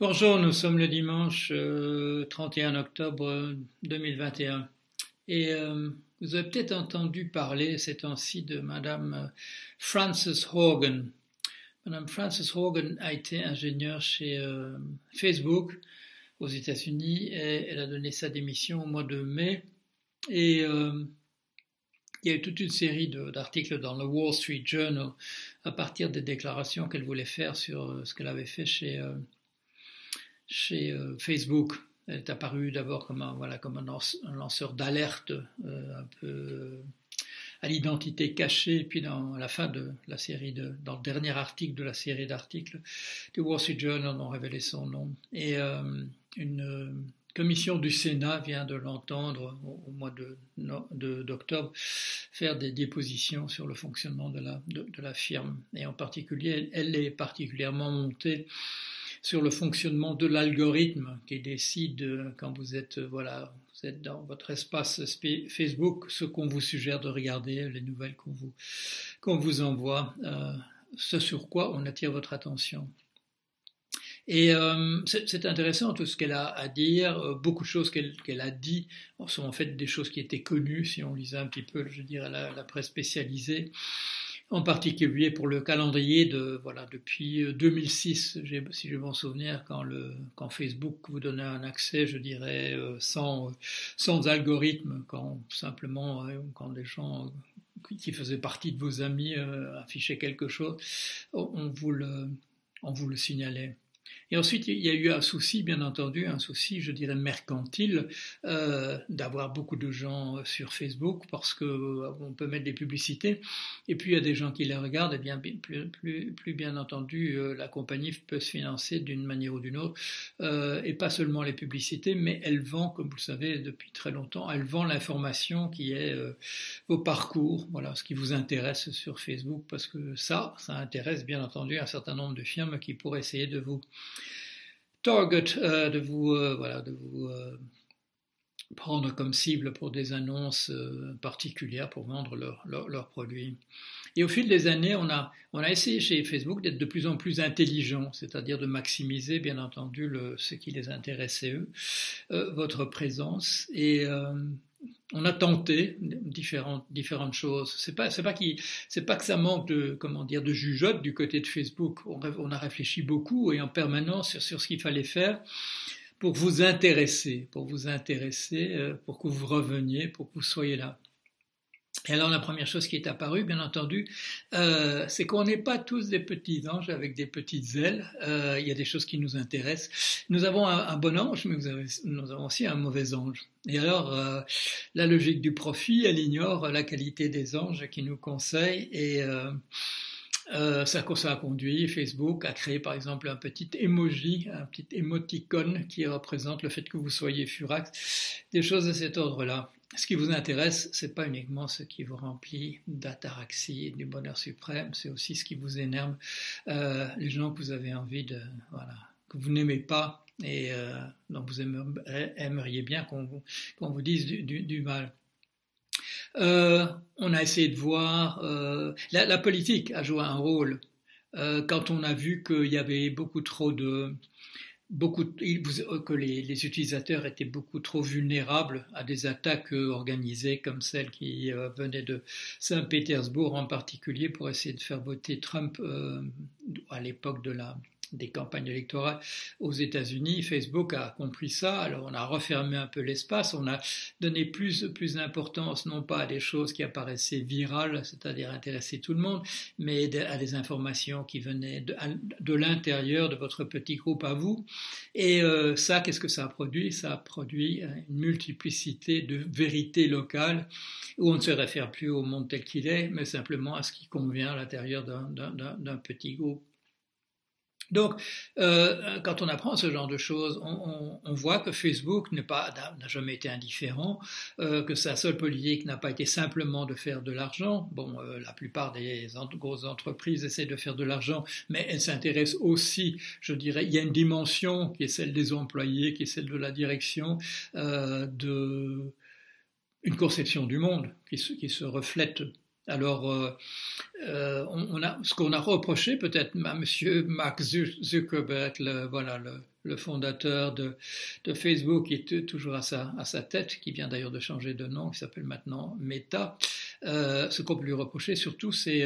Bonjour, nous sommes le dimanche 31 euh, octobre 2021 et euh, vous avez peut-être entendu parler ces temps-ci de Madame euh, Frances Hogan. Madame Frances Hogan a été ingénieure chez Facebook aux États-Unis et elle a donné sa démission au mois de mai et il y a eu toute une série d'articles dans le Wall Street Journal à partir des déclarations qu'elle voulait faire sur ce qu'elle avait fait chez chez euh, Facebook. Elle est apparue d'abord comme un, voilà, comme un, lanceur d'alerte euh, un peu euh, à l'identité cachée. Puis dans la fin de la série, de, dans le dernier article de la série d'articles du Wall Street Journal, ont révélé son nom. Et une commission du Sénat vient de l'entendre au, mois d'octobre de, faire des dépositions sur le fonctionnement de la, de, de la firme. Et en particulier, elle est particulièrement montée sur le fonctionnement de l'algorithme qui décide quand vous êtes voilà vous êtes dans votre espace Facebook ce qu'on vous suggère de regarder, les nouvelles qu'on vous qu'on vous envoie, euh, ce sur quoi on attire votre attention. Et euh, c'est intéressant tout ce qu'elle a à dire. Euh, beaucoup de choses qu'elle a dit sont en fait des choses qui étaient connues si on lisait un petit peu, je dirais, la presse spécialisée en particulier pour le calendrier de voilà depuis 2006, euh, si je m'en souviens, quand le quand Facebook vous donnait un accès, je dirais euh, sans sans algorithme, quand simplement euh, quand des gens qui faisaient partie de vos amis affichaient quelque chose, on vous le on vous le signalait. Et ensuite, il y a eu un souci, bien entendu, un souci, je dirais, mercantile, euh, d'avoir beaucoup de gens sur Facebook parce que euh, peut mettre des publicités. Et puis, il y a des gens qui les regardent. Et eh bien, plus, bien entendu, euh, la compagnie peut se financer d'une manière ou d'une autre. Et pas seulement les publicités, mais elle vend, comme vous le savez depuis très longtemps, elle vend l'information qui est vos parcours, voilà, ce qui vous intéresse sur Facebook, parce que ça, ça intéresse bien entendu un certain nombre de firmes qui pourraient essayer de vous target, euh, de vous, euh, voilà, de vous euh, prendre comme cible pour des annonces particulières pour vendre leurs produits. Et au fil des années, on a, on a essayé chez Facebook d'être de plus en plus intelligent, c'est-à-dire de maximiser, bien entendu, ce qui les intéressait eux, votre présence. Et on a tenté différentes, différentes choses. C'est pas, pas pas que ça manque de, comment dire, de jugeote du côté de Facebook. On, a réfléchi beaucoup et en permanence sur, ce qu'il fallait faire pour vous intéresser, pour vous intéresser, euh, pour que vous reveniez, pour que vous soyez là. Et alors la première chose qui est apparue, bien entendu, euh, c'est qu'on n'est pas tous des petits anges avec des petites ailes. Euh, il y a des choses qui nous intéressent. Nous avons un, bon ange, mais nous avons aussi un mauvais ange. Et alors, euh, la logique du profit, elle ignore la qualité des anges qui nous conseillent et euh, ça, ça a conduit Facebook à créer par exemple un petit emoji, un petit émoticône qui représente le fait que vous soyez furax, des choses de cet ordre-là. Ce qui vous intéresse, c'est pas uniquement ce qui vous remplit d'ataraxie et du bonheur suprême, c'est aussi ce qui vous énerve, euh, les gens que vous avez envie de, voilà, que vous n'aimez pas et euh, dont vous aimeriez, bien qu'on vous, vous, dise du, mal. Euh, on a essayé de voir, la, politique a joué un rôle quand on a vu qu'il y avait beaucoup trop de, beaucoup, que les, utilisateurs étaient beaucoup trop vulnérables à des attaques organisées comme celles qui euh, venaient de Saint-Pétersbourg en particulier pour essayer de faire voter Trump euh, à l'époque de la des campagnes électorales aux États-Unis. Facebook a compris ça, alors on a refermé un peu l'espace, on a donné plus, plus d'importance non pas à des choses qui apparaissaient virales, c'est-à-dire intéresser tout le monde, mais à des informations qui venaient de, l'intérieur de votre petit groupe à vous. Et euh, ça, qu'est-ce que ça a produit? Ça a produit une multiplicité de vérités locales où on ne se réfère plus au monde tel qu'il est, mais simplement à ce qui convient à l'intérieur d'un petit groupe. Donc, euh, quand on apprend ce genre de choses, on, voit que Facebook n'a jamais été indifférent, euh, que sa seule politique n'a pas été simplement de faire de l'argent. Bon, euh, la plupart des grosses entreprises essaient de faire de l'argent, mais elles s'intéressent aussi, je dirais, il y a une dimension qui est celle des employés, qui est celle de la direction, de une conception du monde qui se reflète Alors, euh, euh, on, a, ce qu'on a reproché peut-être à M. Mark Zuckerberg, le, voilà, le, fondateur de, Facebook, qui est toujours à sa, tête, qui vient d'ailleurs de changer de nom, qui s'appelle maintenant Meta, euh, ce qu'on peut lui reprocher surtout, c'est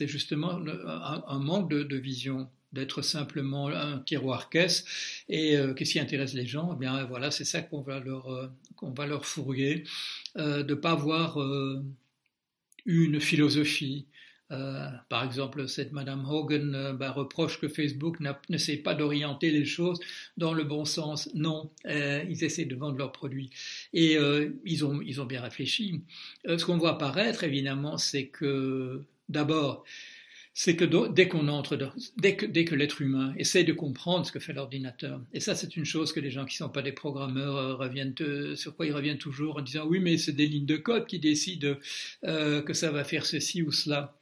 justement un, manque de, vision d'être simplement un tiroir caisse et qu'est-ce qui intéresse les gens? Eh bien voilà, c'est ça qu'on va leur qu'on va leur de pas voir une philosophie. Euh, par exemple, cette Madame Hogan euh, bah, reproche que Facebook n'essaie pas d'orienter les choses dans le bon sens. Non, euh, ils essaient de vendre leurs produits. Et ils, ont, ils ont bien réfléchi. ce qu'on voit apparaître, évidemment, c'est que d'abord, c'est que dès qu'on entre, dès que, dès que l'être humain essaie de comprendre ce que fait l'ordinateur, et ça c'est une chose que les gens qui sont pas des programmeurs euh, reviennent, sur quoi ils reviennent toujours en disant oui mais c'est des lignes de code qui décident euh, que ça va faire ceci ou cela.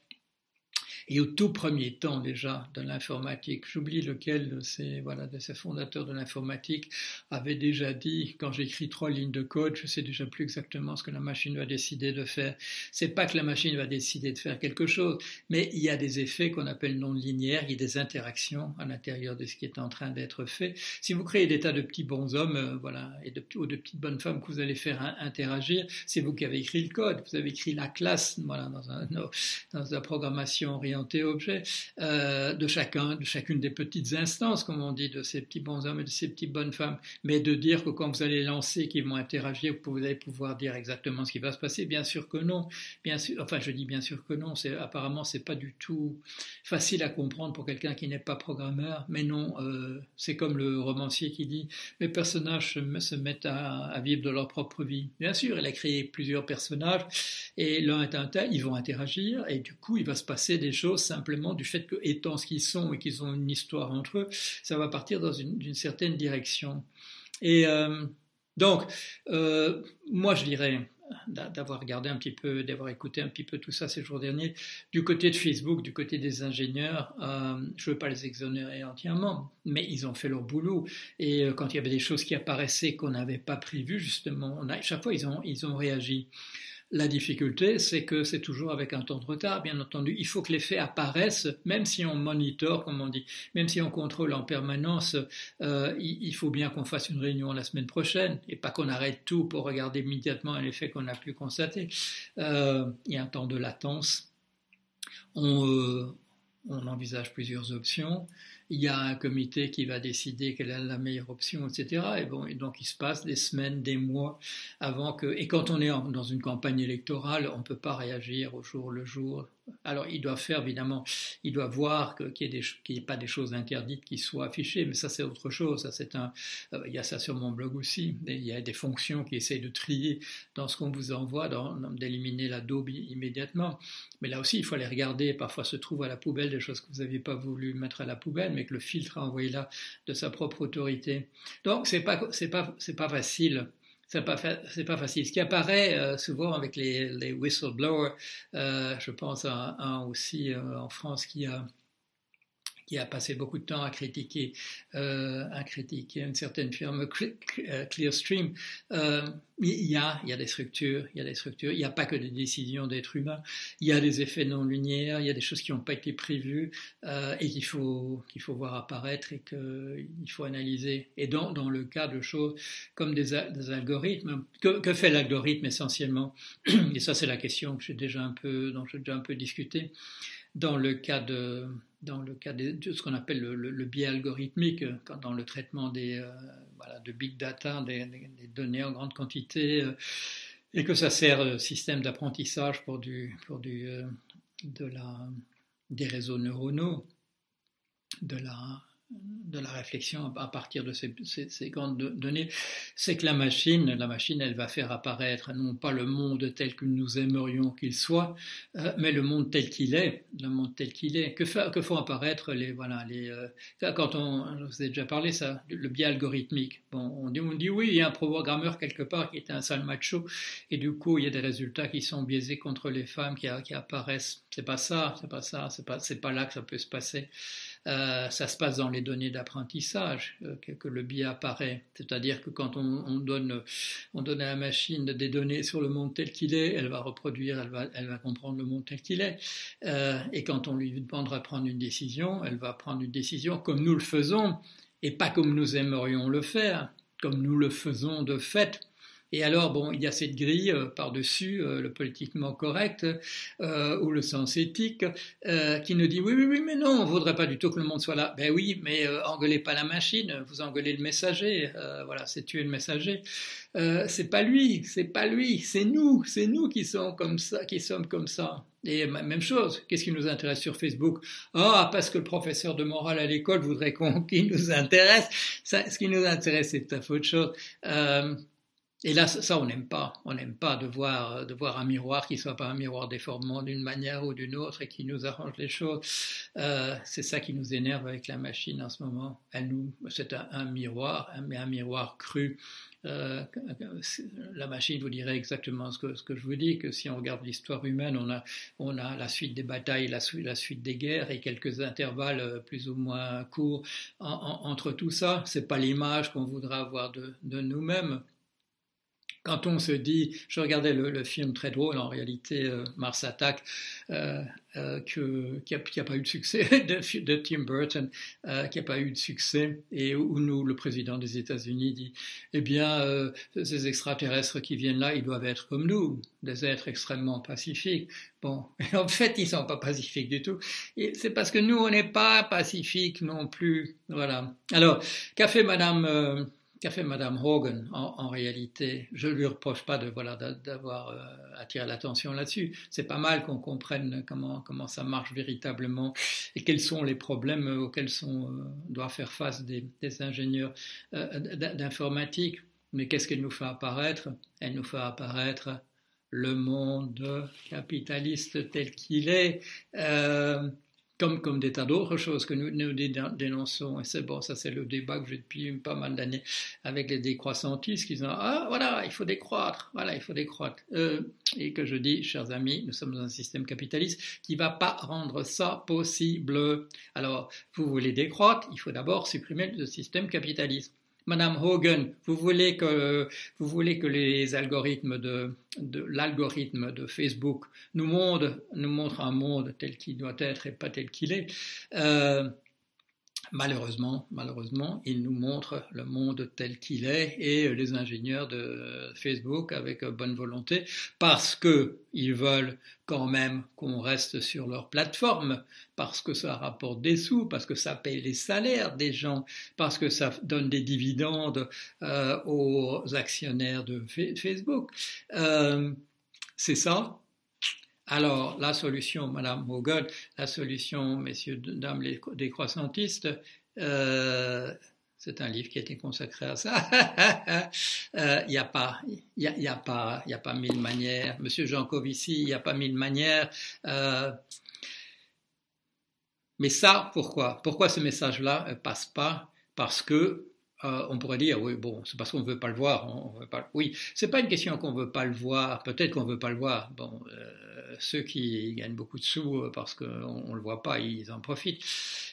Et au tout premier temps déjà de l'informatique, j'oublie lequel de ces, voilà, de ces fondateurs de l'informatique avait déjà dit, quand j'écris trois lignes de code, je sais déjà plus exactement ce que la machine va décider de faire. C'est pas que la machine va décider de faire quelque chose, mais il y a des effets qu'on appelle non linéaires, il y a des interactions à l'intérieur de ce qui est en train d'être fait. Si vous créez des tas de petits bons hommes, euh, voilà, et de, ou de petites bonnes femmes que vous allez faire interagir, c'est vous qui avez écrit le code, vous avez écrit la classe, voilà, dans, un, dans la programmation orientée objet euh, de chacun, de chacune des petites instances, comme on dit, de ces petits bons hommes et de ces petites bonnes femmes, mais de dire que quand vous allez lancer, qu'ils vont interagir, vous allez pouvoir dire exactement ce qui va se passer. Bien sûr que non. Bien sûr, enfin, je dis bien sûr que non. C'est apparemment c'est pas du tout facile à comprendre pour quelqu'un qui n'est pas programmeur. Mais non, euh, c'est comme le romancier qui dit mes personnages se, mettent à, à, vivre de leur propre vie. Bien sûr, il a créé plusieurs personnages et l'un est un tel, ils vont interagir et du coup, il va se passer des simplement du fait que, étant ce qu'ils sont et qu'ils ont une histoire entre eux, ça va partir dans une, certaine direction. Et euh, donc, euh, moi je dirais, d'avoir regardé un petit peu, d'avoir écouté un petit peu tout ça ces jours derniers, du côté de Facebook, du côté des ingénieurs, euh, je ne veux pas les exonérer entièrement, mais ils ont fait leur boulot. Et quand il y avait des choses qui apparaissaient qu'on n'avait pas prévues, justement, on chaque fois ils ont, ils ont réagi. La difficulté, c'est que c'est toujours avec un temps de retard, bien entendu. Il faut que les faits apparaissent, même si on monitore, comme on dit, même si on contrôle en permanence. Euh, il, faut bien qu'on fasse une réunion la semaine prochaine et pas qu'on arrête tout pour regarder immédiatement les faits qu'on a pu constater. Euh, il y a un temps de latence. On, euh, on envisage plusieurs options il y a un comité qui va décider quelle est la meilleure option, etc. Et, bon, donc il se passe des semaines, des mois avant que. Et quand on est dans une campagne électorale, on ne peut pas réagir au jour le jour alors, il doit faire, évidemment, il doit voir qu'il n'y ait, pas des choses interdites qui soient affichées, mais ça, c'est autre chose. Ça, c'est un, euh, il y a ça sur mon blog aussi. Il y a des fonctions qui essayent de trier dans ce qu'on vous envoie, d'éliminer la daube immédiatement. Mais là aussi, il faut aller regarder. Parfois, se trouve à la poubelle des choses que vous n'aviez pas voulu mettre à la poubelle, mais que le filtre a envoyé là de sa propre autorité. Donc, c'est pas, pas, c'est pas facile c'est pas, pas facile. Ce qui apparaît euh, souvent avec les, les whistleblowers, euh, je pense à un aussi euh, en France qui a qui a passé beaucoup de temps à critiquer, euh, à critiquer une certaine firme euh, Clearstream. Euh, il, y a, il y a des structures, il y a des structures. Il n'y a pas que des décisions d'êtres humains. Il y a des effets non linéaires. Il y a des choses qui n'ont pas été prévues et qu'il faut qu'il faut voir apparaître et qu'il faut analyser. Et dans, dans le cas de choses comme des, des algorithmes, que, que fait l'algorithme essentiellement Et ça, c'est la question que j'ai déjà un peu, dont j'ai déjà un peu discuté dans le cas de dans le cas de, ce qu'on appelle le, biais algorithmique, dans le traitement des, euh, voilà, de big data, des, données en grande quantité, euh, et que ça sert de système d'apprentissage pour, du, pour du, euh, de la, des réseaux neuronaux, de la, de la réflexion à partir de ces, grandes données, c'est que la machine, la machine, elle va faire apparaître non pas le monde tel que nous aimerions qu'il soit, euh, mais le monde tel qu'il est, le monde tel qu'il est. Que, que, font apparaître les voilà les euh, quand on, je vous ai déjà parlé ça, le biais algorithmique. Bon, on dit on dit oui, il y a un programmeur quelque part qui est un sale macho et du coup il y a des résultats qui sont biaisés contre les femmes qui, apparaissent. C'est pas ça, c'est pas ça, c'est pas c'est pas là que ça peut se passer. Ça se passe dans les données d'apprentissage que, que, le biais apparaît. C'est-à-dire que quand on, on, donne, on donne à la machine des données sur le monde tel qu'il est, elle va reproduire, elle va, elle va comprendre le monde tel qu'il est. et quand on lui demandera de prendre une décision, elle va prendre une décision comme nous le faisons et pas comme nous aimerions le faire, comme nous le faisons de fait. Et alors, bon, il y a cette grille euh, par-dessus euh, le politiquement correct euh, ou le sens éthique qui nous dit oui, oui, oui, mais non, on ne voudrait pas du tout que le monde soit là. Ben oui, mais engueulez pas la machine, vous engueulez le messager. voilà, c'est tuer le messager. c'est pas lui, c'est pas lui, c'est nous, c'est nous qui sommes comme ça. Et même chose, qu'est-ce qui nous intéresse sur Facebook? Ah, parce que le professeur de morale à l'école voudrait qu'on qu'il nous intéresse. Ce qui nous intéresse, c'est tout à fait autre chose. Et là, ça, on n'aime pas. On n'aime pas de voir, de voir un miroir qui soit pas un miroir déformant d'une manière ou d'une autre et qui nous arrange les choses. Euh, c'est ça qui nous énerve avec la machine en ce moment. Elle nous, c'est un, miroir, mais un miroir cru. Euh, la machine vous dirait exactement ce que, je vous dis, que si on regarde l'histoire humaine, on a, la suite des batailles, la, suite des guerres et quelques intervalles euh, plus ou moins courts en, en, entre tout ça. C'est pas l'image qu'on voudra avoir de nous-mêmes. Quand on se dit, je regardais le, film très drôle, en réalité, euh, Mars Attack, euh, euh, qui n'a pas eu de succès, de, Tim Burton, qui n'a pas eu de succès, et où nous, le président des États-Unis dit, eh bien, ces extraterrestres qui viennent là, ils doivent être comme nous, des êtres extrêmement pacifiques. Bon, en fait, ils sont pas pacifiques du tout. C'est parce que nous, on n'est pas pacifiques non plus. Voilà. Alors, qu'a fait Madame qu'a fait Madame Hogan en, réalité Je ne lui reproche pas de voilà d'avoir euh, attiré l'attention là-dessus. C'est pas mal qu'on comprenne comment comment ça marche véritablement et quels sont les problèmes auxquels sont euh, doivent faire face des, ingénieurs euh, d'informatique. Mais qu'est-ce qu'elle nous fait apparaître? Elle nous fait apparaître le monde capitaliste tel qu'il est. Comme, comme des tas d'autres choses que nous, nous dénonçons. Et c'est bon, ça c'est le débat que j'ai depuis pas mal d'années avec les décroissantistes qui disent Ah, voilà, il faut décroître, voilà, il faut décroître. Euh, et que je dis, chers amis, nous sommes dans un système capitaliste qui ne va pas rendre ça possible. Alors, vous voulez décroître, il faut d'abord supprimer le système capitaliste. Madame Hogan, vous voulez que, les algorithmes de, l'algorithme de Facebook nous montrent un monde tel qu'il doit être et pas tel qu'il est. Euh, Malheureusement, malheureusement, il nous montre le monde tel qu'il est et les ingénieurs de Facebook avec bonne volonté parce que ils veulent quand même qu'on reste sur leur plateforme parce que ça rapporte des sous, parce que ça paye les salaires des gens, parce que ça donne des dividendes euh, aux actionnaires de Facebook. Euh, c'est ça, alors, la solution, Madame Hogan, la solution, messieurs, dames, les décroissantistes, euh, c'est un livre qui a été consacré à ça. Il euh, n'y a pas, il a, pas, il a pas mille manières. Monsieur Jean Covici, il n'y a pas mille manières. Euh, mais ça, pourquoi? Pourquoi ce message-là ne passe pas? Parce que euh, on pourrait dire, oui, bon, c'est parce qu'on ne veut pas le voir. On, veut pas, oui, c'est pas une question qu'on ne veut pas le voir. Peut-être qu'on ne veut pas le voir. Bon, euh, ceux qui gagnent beaucoup de sous euh, parce qu'on ne le voit pas, ils en profitent.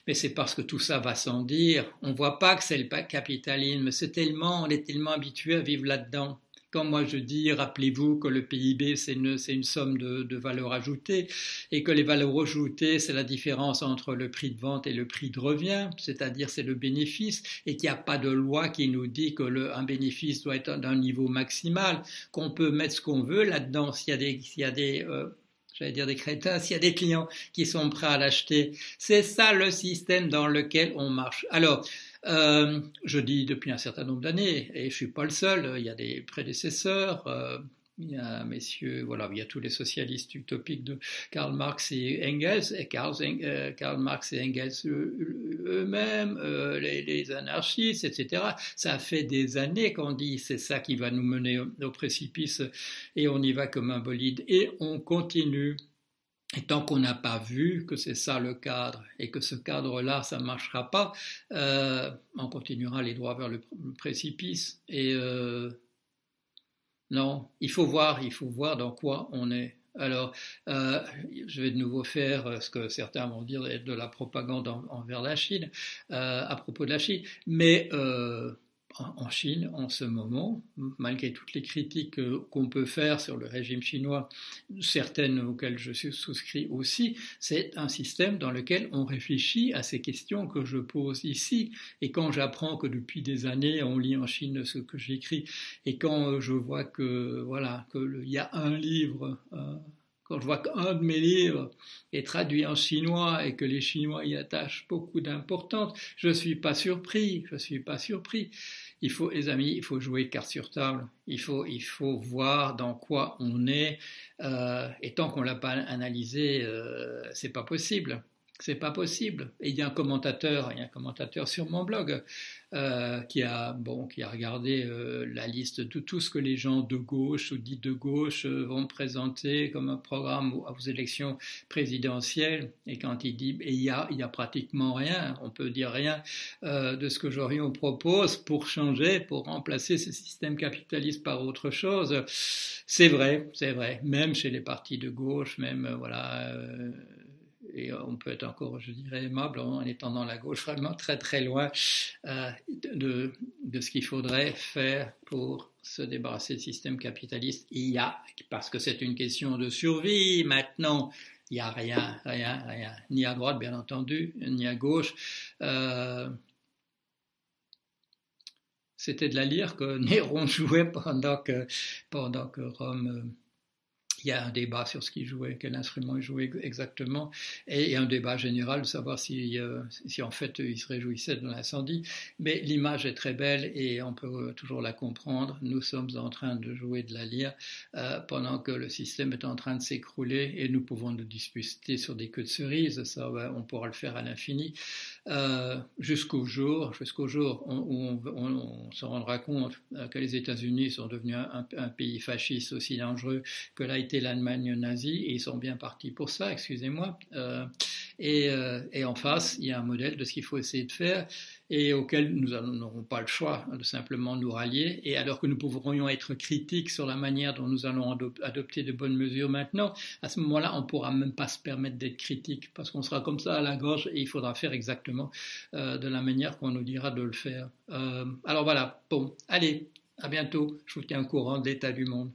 Mais c'est parce que tout ça va sans dire. On ne voit pas que c'est le capitalisme. C'est tellement, on est tellement habitué à vivre là-dedans quand moi je dis, rappelez-vous que le PIB, c'est une, une, somme de, de valeurs ajoutées, et que les valeurs ajoutées, c'est la différence entre le prix de vente et le prix de revient, c'est-à-dire c'est le bénéfice, et qu'il n'y a pas de loi qui nous dit que le, un bénéfice doit être d'un niveau maximal, qu'on peut mettre ce qu'on veut là-dedans, s'il y a des... Y a des euh, j'allais dire des crétins, s'il y a des clients qui sont prêts à l'acheter. C'est ça le système dans lequel on marche. Alors, euh, je dis depuis un certain nombre d'années, et je suis pas le seul, il y a des prédécesseurs, euh, il y a messieurs, voilà, il y a tous les socialistes utopiques de Karl Marx et Engels, et Karl, euh, Marx et Engels eux-mêmes, les, les, anarchistes, etc. Ça fait des années qu'on dit c'est ça qui va nous mener au, au précipice, et on y va comme un bolide, et on continue et tant qu'on n'a pas vu que c'est ça le cadre et que ce cadre-là, ça ne marchera pas, euh, on continuera les droits vers le précipice. Et euh, non, il faut voir, il faut voir dans quoi on est. Alors, euh, je vais de nouveau faire ce que certains vont dire de la propagande envers la Chine, à propos de la Chine, mais en Chine en ce moment, malgré toutes les critiques qu'on peut faire sur le régime chinois, certaines auxquelles je souscris aussi, c'est un système dans lequel on réfléchit à ces questions que je pose ici. Et quand j'apprends que depuis des années on lit en Chine ce que j'écris, et quand je vois que voilà qu'il y a un livre euh, quand je vois qu'un de mes livres est traduit en chinois et que les Chinois y attachent beaucoup d'importance, je ne suis pas surpris, je ne suis pas surpris. Il faut, les amis, il faut jouer carte sur table, il faut, il faut voir dans quoi on est, euh, et tant qu'on l'a pas analysé, euh, c'est pas possible. C'est pas possible. Et il y a un commentateur, il y a un commentateur sur mon blog euh, qui a bon, qui a regardé euh, la liste de tout ce que les gens de gauche ou dits de gauche euh, vont présenter comme un programme aux élections présidentielles. Et quand il dit, et il y a, il y a pratiquement rien, on peut dire rien de ce que Jorion propose pour changer, pour remplacer ce système capitaliste par autre chose. C'est vrai, c'est vrai. Même chez les partis de gauche, même voilà et on peut être encore, je dirais, aimable en étant dans la gauche, vraiment très très loin euh, de, ce qu'il faudrait faire pour se débarrasser du système capitaliste. Il y a, parce que c'est une question de survie maintenant, il n'y a rien, rien, rien, ni à droite bien entendu, ni à gauche. Euh, c'était de la lyre que Néron jouait pendant que, pendant que Rome euh, il y a un débat sur ce qu'il jouait, quel instrument il jouait exactement, et, un débat général de savoir si, euh, si en fait il se réjouissait de l'incendie. Mais l'image est très belle et on peut toujours la comprendre. Nous sommes en train de jouer de la lyre euh, pendant que le système est en train de s'écrouler et nous pouvons nous disputer sur des queues de cerises, ça on pourra le faire à l'infini, euh, jusqu'au jour, jusqu'au jour où on, se rendra compte que les États-Unis sont devenus un, pays fasciste aussi dangereux que là l'Allemagne nazie, et ils sont bien partis pour ça, excusez-moi. Euh, euh, et, en face, il y a un modèle de ce qu'il faut essayer de faire et auquel nous n'aurons pas le choix de simplement nous rallier. Et alors que nous pourrions être critiques sur la manière dont nous allons adopter de bonnes mesures maintenant, à ce moment-là, on ne pourra même pas se permettre d'être critique parce qu'on sera comme ça à la gorge et il faudra faire exactement euh, de la manière qu'on nous dira de le faire. alors voilà, bon, allez, à bientôt. Je vous tiens au courant de l'état du monde.